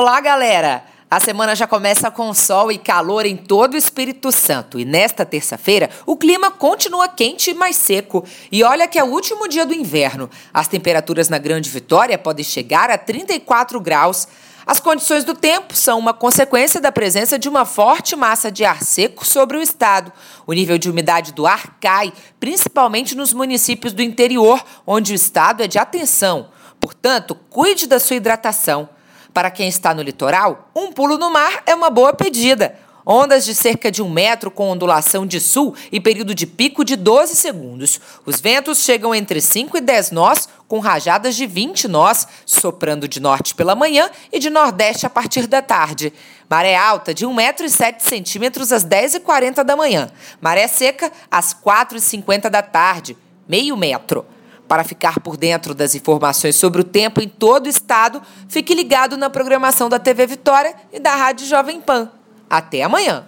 Olá, galera! A semana já começa com sol e calor em todo o Espírito Santo. E nesta terça-feira, o clima continua quente e mais seco. E olha que é o último dia do inverno. As temperaturas na Grande Vitória podem chegar a 34 graus. As condições do tempo são uma consequência da presença de uma forte massa de ar seco sobre o estado. O nível de umidade do ar cai, principalmente nos municípios do interior, onde o estado é de atenção. Portanto, cuide da sua hidratação. Para quem está no litoral, um pulo no mar é uma boa pedida. Ondas de cerca de um metro com ondulação de sul e período de pico de 12 segundos. Os ventos chegam entre 5 e 10 nós, com rajadas de 20 nós, soprando de norte pela manhã e de nordeste a partir da tarde. Maré alta de 1 metro e 7 centímetros às 10h40 da manhã. Maré seca às 4h50 da tarde, meio metro. Para ficar por dentro das informações sobre o tempo em todo o estado, fique ligado na programação da TV Vitória e da Rádio Jovem Pan. Até amanhã!